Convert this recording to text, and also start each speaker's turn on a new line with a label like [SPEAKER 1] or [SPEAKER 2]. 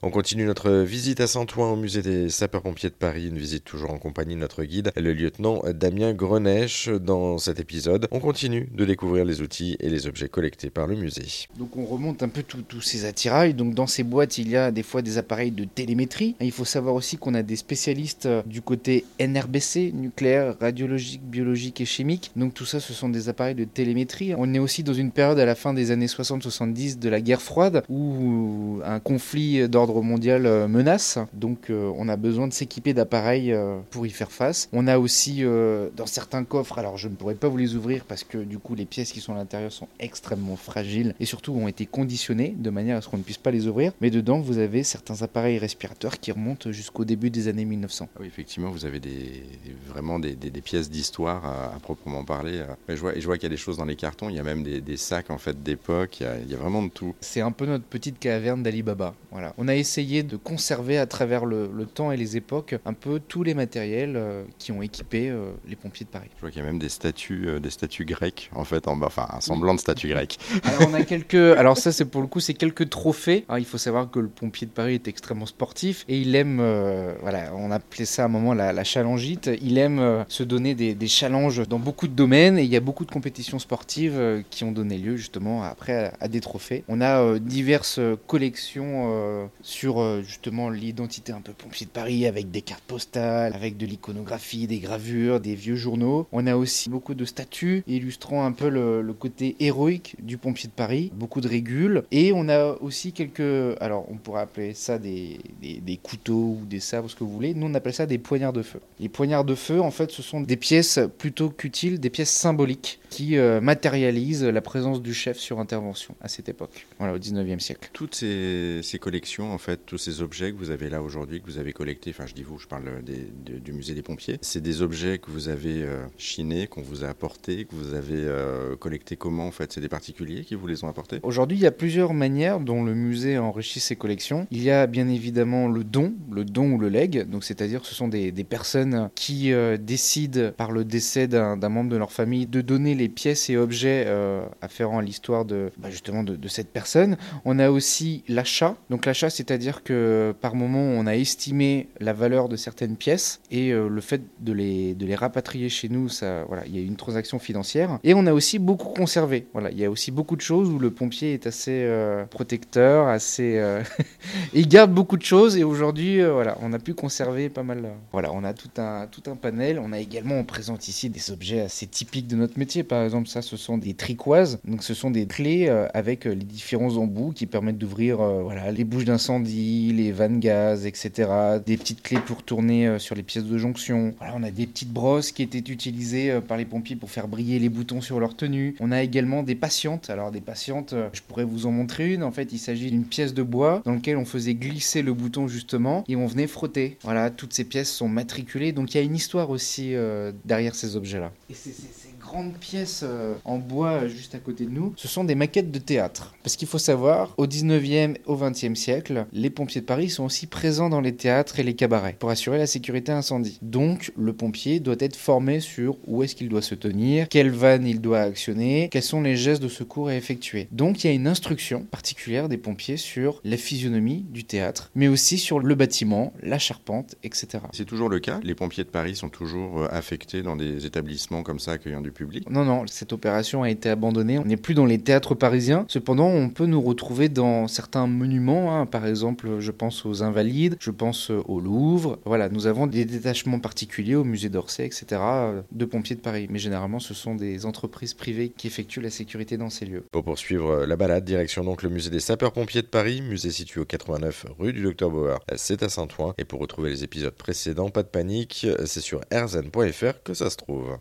[SPEAKER 1] On continue notre visite à Saint-Ouen au musée des sapeurs-pompiers de Paris, une visite toujours en compagnie de notre guide, le lieutenant Damien Grenèche. Dans cet épisode, on continue de découvrir les outils et les objets collectés par le musée.
[SPEAKER 2] Donc on remonte un peu tous ces attirails. Donc dans ces boîtes, il y a des fois des appareils de télémétrie. Il faut savoir aussi qu'on a des spécialistes euh, du côté NRBC, nucléaire, radiologique, biologique et chimique. Donc tout ça, ce sont des appareils de télémétrie. On est aussi dans une période à la fin des années 60-70 de la guerre froide où un conflit d'ordre mondial euh, menace. Donc euh, on a besoin de s'équiper d'appareils euh, pour y faire face. On a aussi dans certains coffres, alors je ne pourrais pas vous les ouvrir parce que du coup les pièces qui sont à l'intérieur sont extrêmement fragiles et surtout ont été conditionnées de manière à ce qu'on ne puisse pas les ouvrir. Mais dedans vous avez certains appareils respirateurs qui remontent jusqu'au début des années 1900.
[SPEAKER 1] Ah oui, effectivement, vous avez des, vraiment des, pièces d'histoire à, proprement parler. je vois, et je vois qu'il y a des choses dans les cartons, il y a même des, sacs en fait d'époque, il, il, y a vraiment de tout.
[SPEAKER 2] C'est un peu notre petite caverne d'Ali Baba. Voilà. On a essayer de conserver à travers le, temps et les époques un peu tous les matériels euh, qui ont équipé euh, les pompiers de Paris.
[SPEAKER 1] Je vois qu'il y a même des statues, euh, des statues grecques en fait, en enfin un semblant de statues grecques.
[SPEAKER 2] Alors on a quelques, alors ça c'est pour le coup c'est quelques trophées. il faut savoir que le pompier de Paris est extrêmement sportif et il aime, voilà, on appelait ça à un moment la, la challengeite. Il aime se donner des, des, challenges dans beaucoup de domaines et il y a beaucoup de compétitions sportives qui ont donné lieu justement après à, des trophées. On a diverses collections sur euh, justement l'identité un peu pompier de Paris avec des cartes postales, avec de l'iconographie, des gravures, des vieux journaux. On a aussi beaucoup de statues illustrant un peu le, côté héroïque du pompier de Paris, beaucoup de régules. Et on a aussi quelques, alors on pourrait appeler ça des, des, couteaux ou des sabres, ce que vous voulez. Nous on appelle ça des poignards de feu. Les poignards de feu, en fait, ce sont des pièces plutôt qu'utiles, des pièces symboliques qui euh, matérialisent la présence du chef sur intervention à cette époque, voilà, au 19e siècle.
[SPEAKER 1] Toutes ces, ces collections, en fait, tous ces objets que vous avez là aujourd'hui, que vous avez collectés, enfin je dis vous, je parle du musée des pompiers, c'est des objets que vous avez euh, chinés, qu'on vous a apportés, que vous avez euh, collectés comment en fait? C'est des particuliers qui vous les ont apportés?
[SPEAKER 2] Aujourd'hui, il y a plusieurs manières dont le musée enrichit ses collections. Il y a bien évidemment le don, le don ou le leg, donc c'est-à-dire ce sont des, personnes qui euh, décident par le décès d'un membre de leur famille de donner les pièces et objets afférents à l'histoire de bah, justement de, de cette personne. On a aussi l'achat, donc l'achat c'est-à-dire que par moment on a estimé la valeur de certaines pièces et euh, le fait de les, de les rapatrier chez nous, ça, voilà, il y a une transaction financière. Et on a aussi beaucoup conservé. Voilà, il y a aussi beaucoup de choses où le pompier est assez euh, protecteur, assez, euh, il garde beaucoup de choses. Et aujourd'hui, voilà, on a pu conserver pas mal. voilà, on a tout un, tout un panel. On a également, on présente ici des objets assez typiques de notre métier. Par exemple, ça, ce sont des tricoises. Donc, ce sont des clés avec les différents embouts qui permettent d'ouvrir, voilà, les bouches les vannes gaz, etc. Des petites clés pour tourner euh, sur les pièces de jonction. On a des petites brosses qui étaient utilisées euh, par les pompiers pour faire briller les boutons sur leur tenue. On a également des patientes. Alors des patientes, euh, je pourrais vous en montrer une. En fait, il s'agit d'une pièce de bois dans laquelle on faisait glisser le bouton justement et on venait frotter. Voilà, toutes ces pièces sont matriculées. Donc il y a une histoire aussi derrière ces objets-là. Et c'est grandes pièces euh, en bois juste à côté de nous, ce sont des maquettes de théâtre. Parce qu'il faut savoir, au 19e, au 20e siècle, les pompiers de Paris sont aussi présents dans les théâtres et les cabarets pour assurer la sécurité incendie. Donc, le pompier doit être formé sur où est-ce qu'il doit se tenir, quelle vanne il doit actionner, quels sont les gestes de secours à effectuer. Donc, il y a une instruction particulière des pompiers sur la physionomie du théâtre, mais aussi sur le bâtiment, la charpente, etc.
[SPEAKER 1] C'est toujours le cas Les pompiers de Paris sont toujours euh, affectés dans des établissements comme ça accueillant du
[SPEAKER 2] non, non, cette opération a été abandonnée. On n'est plus dans les théâtres parisiens. Cependant, on peut nous retrouver dans certains monuments. Hein. Par exemple, je pense aux Invalides, je pense au Louvre. Voilà, nous avons des détachements particuliers au musée d'Orsay, etc., de pompiers de Paris. Mais généralement, ce sont des entreprises privées qui effectuent la sécurité dans ces lieux.
[SPEAKER 1] Pour poursuivre la balade, direction donc le musée des sapeurs-pompiers de Paris, musée situé au 89 rue du Docteur Bauer. C'est à Saint-Ouen. Et pour retrouver les épisodes précédents, pas de panique, c'est sur erzen.fr que ça se trouve.